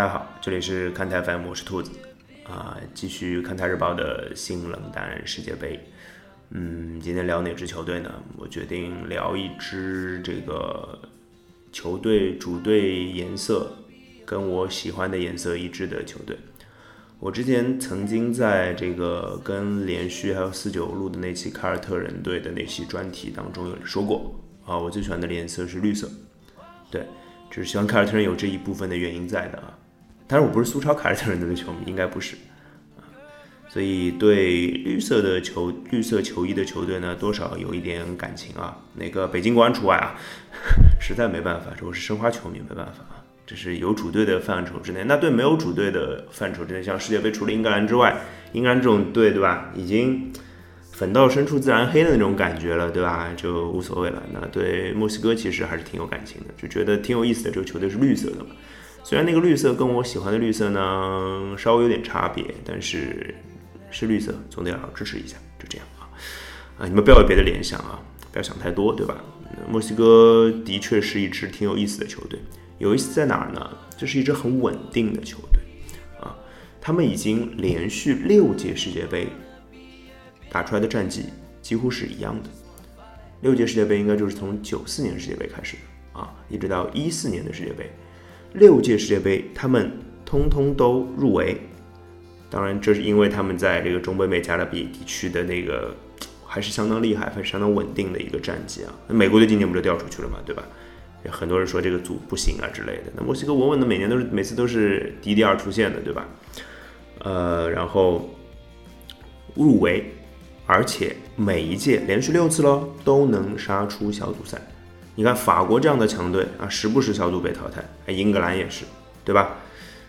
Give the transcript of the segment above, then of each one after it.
大家好，这里是看台 FM，我是兔子啊，继续看台日报的新冷淡世界杯。嗯，今天聊哪支球队呢？我决定聊一支这个球队主队颜色跟我喜欢的颜色一致的球队。我之前曾经在这个跟连续还有四九录的那期凯尔特人队的那期专题当中有说过啊，我最喜欢的颜色是绿色。对，就是喜欢凯尔特人有这一部分的原因在的啊。但是我不是苏超凯尔特人队的球迷，应该不是。所以对绿色的球绿色球衣的球队呢，多少有一点感情啊。那个北京国安除外啊，实在没办法，这我是申花球迷，没办法啊。这是有主队的范畴之内，那对没有主队的范畴之内，像世界杯除了英格兰之外，英格兰这种队，对吧？已经粉到深处自然黑的那种感觉了，对吧？就无所谓了。那对墨西哥其实还是挺有感情的，就觉得挺有意思的。这个球队是绿色的嘛？虽然那个绿色跟我喜欢的绿色呢稍微有点差别，但是是绿色，总得要支持一下，就这样啊。啊，你们不要有别的联想啊，不要想太多，对吧？墨西哥的确是一支挺有意思的球队。有意思在哪儿呢？这是一支很稳定的球队啊，他们已经连续六届世界杯打出来的战绩几乎是一样的。六届世界杯应该就是从九四年世界杯开始的啊，一直到一四年的世界杯，六届世界杯他们通通都入围。当然，这是因为他们在这个中北美加勒比地区的那个还是相当厉害、还是相当稳定的一个战绩啊。那美国队今年不就掉出去了嘛，对吧？很多人说这个组不行啊之类的。那墨西哥稳稳的每年都是每次都是第一第二出现的，对吧？呃，然后入围，而且每一届连续六次喽都能杀出小组赛。你看法国这样的强队啊，时不时小组被淘汰。哎，英格兰也是，对吧？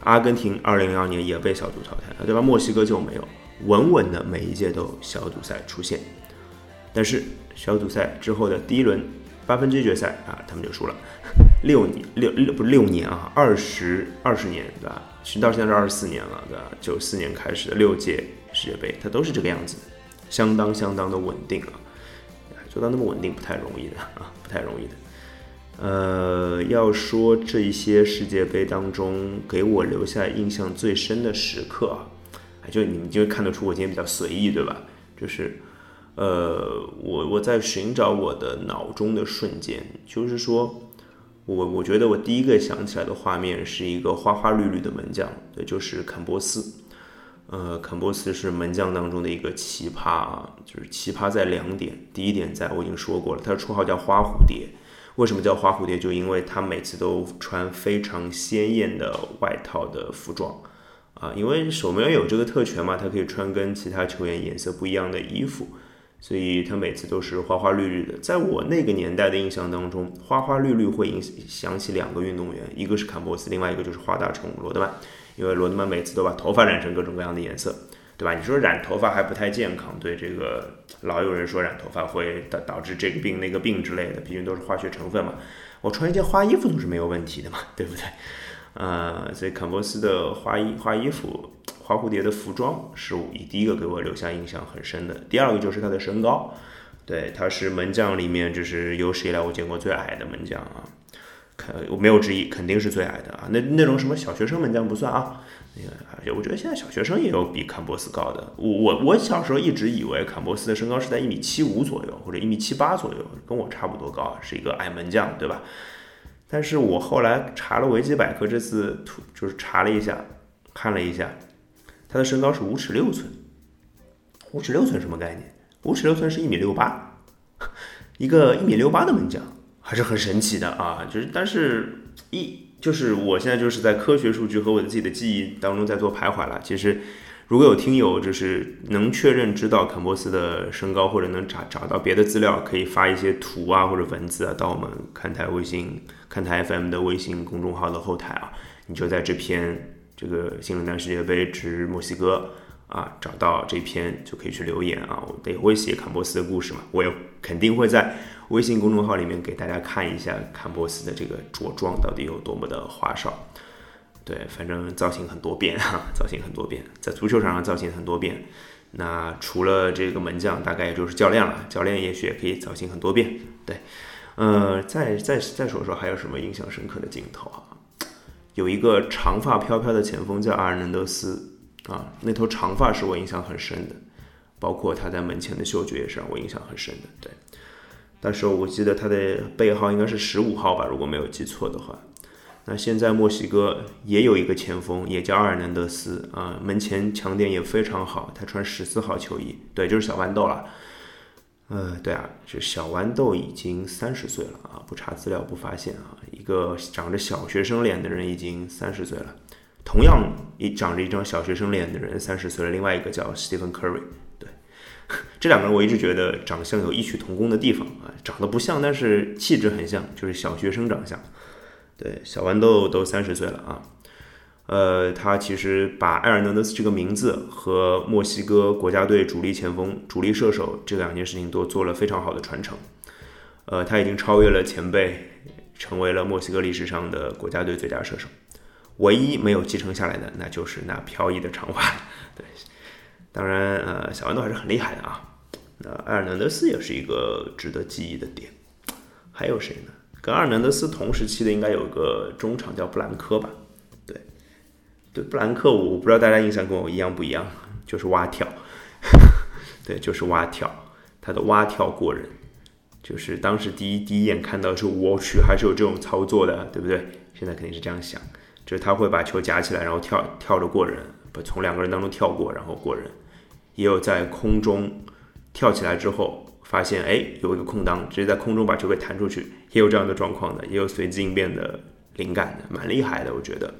阿根廷二零零二年也被小组淘汰，对吧？墨西哥就没有，稳稳的每一届都小组赛出现。但是小组赛之后的第一轮。八分之一决赛啊，他们就输了。六年六六不是六年啊，二十二十年对吧？其实到现在是二十四年了对吧？九四年开始的六届世界杯，它都是这个样子，相当相当的稳定啊。做到那么稳定不太容易的 啊，不太容易的。呃，要说这一些世界杯当中给我留下印象最深的时刻啊，就你们就会看得出我今天比较随意对吧？就是。呃，我我在寻找我的脑中的瞬间，就是说，我我觉得我第一个想起来的画面是一个花花绿绿的门将，对，就是坎波斯。呃，坎波斯是门将当中的一个奇葩啊，就是奇葩在两点，第一点在我已经说过了，他的绰号叫花蝴蝶。为什么叫花蝴蝶？就因为他每次都穿非常鲜艳的外套的服装啊，因为守门员有这个特权嘛，他可以穿跟其他球员颜色不一样的衣服。所以他每次都是花花绿绿的。在我那个年代的印象当中，花花绿绿会影想起两个运动员，一个是坎波斯，另外一个就是花大虫罗德曼。因为罗德曼每次都把头发染成各种各样的颜色，对吧？你说染头发还不太健康，对这个老有人说染头发会导导致这个病那个病之类的，毕竟都是化学成分嘛。我穿一件花衣服都是没有问题的嘛，对不对？呃，所以坎波斯的花衣花衣服。花蝴蝶的服装是以第一个给我留下印象很深的，第二个就是他的身高，对，他是门将里面就是有史以来我见过最矮的门将啊，肯我没有之一，肯定是最矮的啊，那那种什么小学生门将不算啊，那个我觉得现在小学生也有比坎波斯高的，我我我小时候一直以为坎波斯的身高是在一米七五左右或者一米七八左右，跟我差不多高，是一个矮门将，对吧？但是我后来查了维基百科，这次图就是查了一下，看了一下。他的身高是五尺六寸，五尺六寸什么概念？五尺六寸是一米六八，一个一米六八的门将还是很神奇的啊！就是，但是一就是我现在就是在科学数据和我自己的记忆当中在做徘徊了。其实，如果有听友就是能确认知道坎波斯的身高，或者能找找到别的资料，可以发一些图啊或者文字啊到我们看台微信看台 FM 的微信公众号的后台啊，你就在这篇。这个新冷淡世界杯之墨西哥啊，找到这篇就可以去留言啊。我得会写坎波斯的故事嘛，我也肯定会在微信公众号里面给大家看一下坎波斯的这个着装到底有多么的花哨。对，反正造型很多变哈，造型很多变，在足球场上造型很多变。那除了这个门将，大概也就是教练了，教练也许也可以造型很多变。对，呃，再再再说说还有什么印象深刻的镜头啊？有一个长发飘飘的前锋叫阿尔南德斯啊，那头长发是我印象很深的，包括他在门前的嗅觉也是让我印象很深的。对，那时候我记得他的背号应该是十五号吧，如果没有记错的话。那现在墨西哥也有一个前锋，也叫阿尔南德斯啊，门前抢点也非常好，他穿十四号球衣，对，就是小豌豆了。呃，对啊，这小豌豆已经三十岁了啊，不查资料不发现啊，一个长着小学生脸的人已经三十岁了，同样一长着一张小学生脸的人三十岁了，另外一个叫 Stephen Curry，对，这两个人我一直觉得长相有异曲同工的地方啊，长得不像，但是气质很像，就是小学生长相。对，小豌豆都三十岁了啊，呃，他其实把埃尔南德斯这个名字和墨西哥国家队主力前锋、主力射手这两件事情都做了非常好的传承，呃，他已经超越了前辈，成为了墨西哥历史上的国家队最佳射手，唯一没有继承下来的那就是那飘逸的长发。对，当然，呃，小豌豆还是很厉害的啊，那埃尔南德斯也是一个值得记忆的点，还有谁呢？跟阿尔南德斯同时期的应该有个中场叫布兰科吧？对，对，布兰科，我不知道大家印象跟我一样不一样，就是蛙跳，对，就是蛙跳，他的蛙跳过人，就是当时第一第一眼看到是我去，还是有这种操作的，对不对？现在肯定是这样想，就是他会把球夹起来，然后跳跳着过人，不从两个人当中跳过，然后过人，也有在空中跳起来之后。发现哎，有一个空档，直接在空中把球给弹出去，也有这样的状况的，也有随机应变的灵感的，蛮厉害的，我觉得，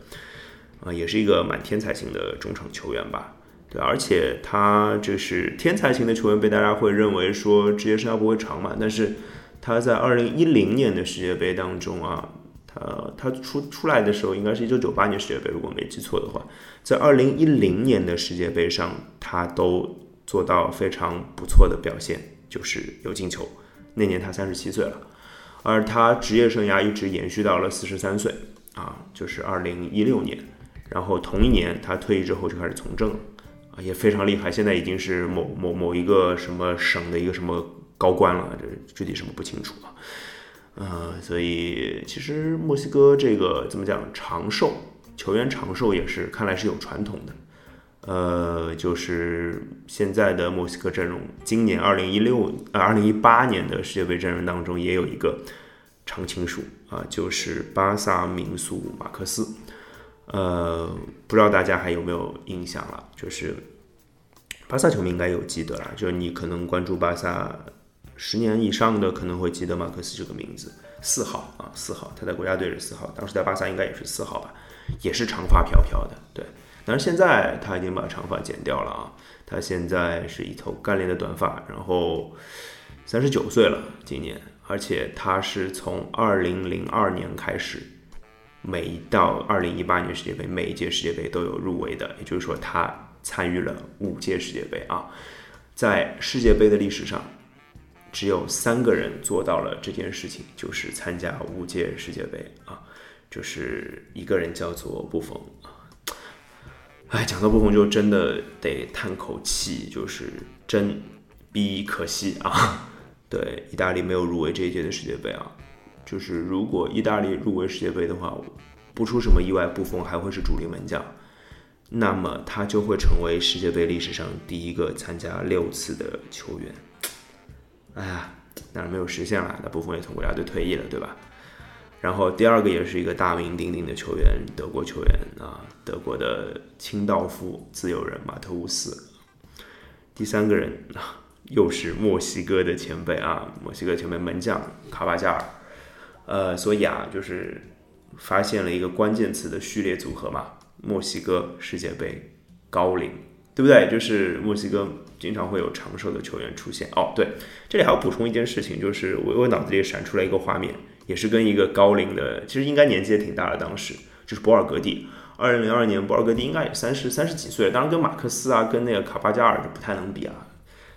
啊，也是一个蛮天才型的中场球员吧，对，而且他就是天才型的球员，被大家会认为说职业生涯不会长嘛，但是他在二零一零年的世界杯当中啊，他他出出来的时候应该是一九九八年世界杯，如果没记错的话，在二零一零年的世界杯上，他都做到非常不错的表现。就是有进球，那年他三十七岁了，而他职业生涯一直延续到了四十三岁啊，就是二零一六年，然后同一年他退役之后就开始从政了啊，也非常厉害，现在已经是某某某一个什么省的一个什么高官了，这具体什么不清楚啊，呃，所以其实墨西哥这个怎么讲长寿球员长寿也是看来是有传统的。呃，就是现在的墨西哥阵容，今年二零一六呃二零一八年的世界杯阵容当中也有一个常青树啊，就是巴萨名宿马克思。呃，不知道大家还有没有印象了？就是巴萨球迷应该有记得了，就是你可能关注巴萨十年以上的，可能会记得马克思这个名字，四号啊，四号，他在国家队是四号，当时在巴萨应该也是四号吧，也是长发飘飘的，对。但是现在他已经把长发剪掉了啊，他现在是一头干练的短发，然后三十九岁了今年，而且他是从二零零二年开始，每到二零一八年世界杯每一届世界杯都有入围的，也就是说他参与了五届世界杯啊，在世界杯的历史上，只有三个人做到了这件事情，就是参加五届世界杯啊，就是一个人叫做布冯。哎，讲到布冯就真的得叹口气，就是真逼可惜啊！对，意大利没有入围这一届的世界杯啊。就是如果意大利入围世界杯的话，不出什么意外，布冯还会是主力门将，那么他就会成为世界杯历史上第一个参加六次的球员。哎呀，当然没有实现了，那部分也从国家队退役了，对吧？然后第二个也是一个大名鼎鼎的球员，德国球员啊，德国的清道夫、自由人马特乌斯。第三个人啊，又是墨西哥的前辈啊，墨西哥前辈门将卡巴加尔。呃，所以啊，就是发现了一个关键词的序列组合嘛，墨西哥世界杯高龄，对不对？就是墨西哥经常会有长寿的球员出现。哦，对，这里还要补充一件事情，就是我我脑子里闪出来一个画面。也是跟一个高龄的，其实应该年纪也挺大的，当时就是博尔格蒂。二零零二年，博尔格蒂应该也三十三十几岁，当然跟马克思啊，跟那个卡巴加尔就不太能比啊，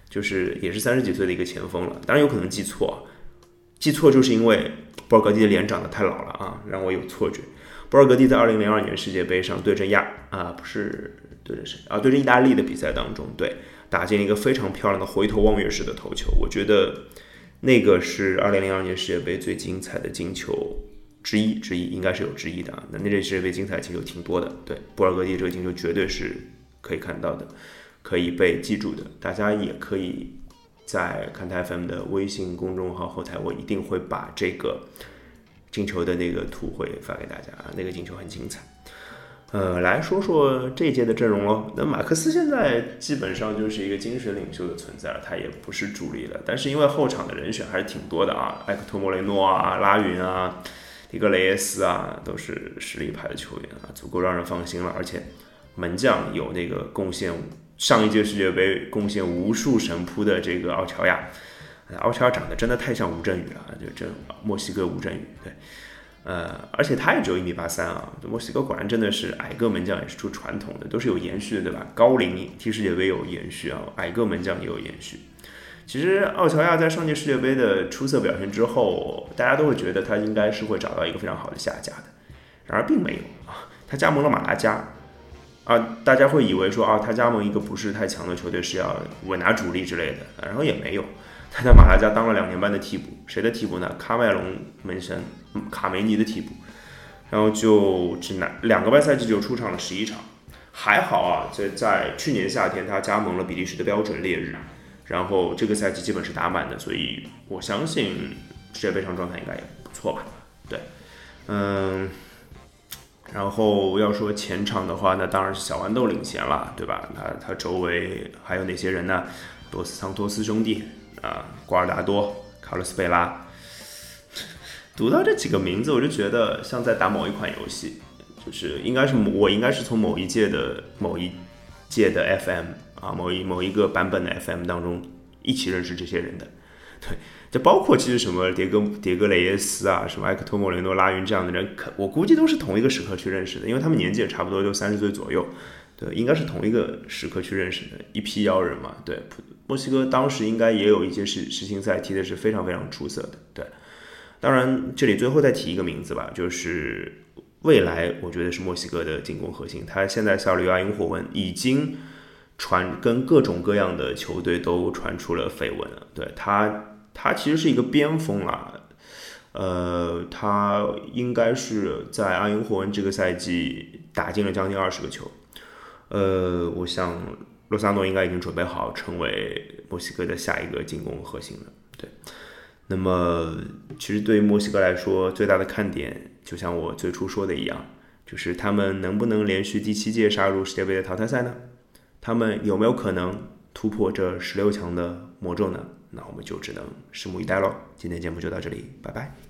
就是也是三十几岁的一个前锋了。当然有可能记错，记错就是因为博尔格蒂的脸长得太老了啊，让我有错觉。博尔格蒂在二零零二年世界杯上对阵亚啊不是对阵谁啊对阵意大利的比赛当中，对打进一个非常漂亮的回头望月式的头球，我觉得。那个是二零零二年世界杯最精彩的进球之一之一，应该是有之一的啊。那那届世界杯精彩进球挺多的，对，博尔戈蒂这个进球绝对是可以看到的，可以被记住的。大家也可以在看台 FM 的微信公众号后台，我一定会把这个进球的那个图会发给大家啊，那个进球很精彩。呃，来说说这一届的阵容喽。那马克思现在基本上就是一个精神领袖的存在了，他也不是主力了。但是因为后场的人选还是挺多的啊，埃克托莫雷诺啊、拉云啊、迪格雷耶斯啊，都是实力派的球员啊，足够让人放心了。而且门将有那个贡献上一届世界杯贡献无数神扑的这个奥乔亚，奥乔亚长得真的太像吴镇宇了，就这墨西哥吴镇宇，对。呃，而且他也只有一米八三啊，墨西哥果然真的是矮个门将也是出传统的，都是有延续的，对吧？高龄踢世界杯有延续啊，矮个门将也有延续。其实奥乔亚在上届世界杯的出色表现之后，大家都会觉得他应该是会找到一个非常好的下家的，然而并没有啊，他加盟了马拉加啊，大家会以为说啊，他加盟一个不是太强的球队是要稳拿主力之类的，然后也没有。他在马拉加当了两年半的替补，谁的替补呢？卡麦隆门神卡梅尼的替补，然后就只拿两个半赛季就出场了十一场，还好啊，在在去年夏天他加盟了比利时的标准烈日，然后这个赛季基本是打满的，所以我相信世界杯上状态应该也不错吧？对，嗯，然后要说前场的话，那当然是小豌豆领衔了，对吧？他他周围还有哪些人呢？多斯桑托斯兄弟。啊，瓜尔达多、卡洛斯贝拉，读到这几个名字，我就觉得像在打某一款游戏，就是应该是我应该是从某一届的某一届的 FM 啊，某一某一个版本的 FM 当中一起认识这些人的。对，就包括其实什么迭戈迭戈雷耶斯啊，什么埃克托莫雷诺、拉云这样的人，可我估计都是同一个时刻去认识的，因为他们年纪也差不多，就三十岁左右。对，应该是同一个时刻去认识的一批妖人嘛。对，墨西哥当时应该也有一些世世青赛踢的是非常非常出色的。对，当然这里最后再提一个名字吧，就是未来我觉得是墨西哥的进攻核心，他现在效力于阿因霍温，已经传跟各种各样的球队都传出了绯闻了。对他，他其实是一个边锋啊，呃，他应该是在阿因霍温这个赛季打进了将近二十个球。呃，我想罗萨诺应该已经准备好成为墨西哥的下一个进攻核心了。对，那么其实对于墨西哥来说，最大的看点就像我最初说的一样，就是他们能不能连续第七届杀入世界杯的淘汰赛呢？他们有没有可能突破这十六强的魔咒呢？那我们就只能拭目以待喽。今天节目就到这里，拜拜。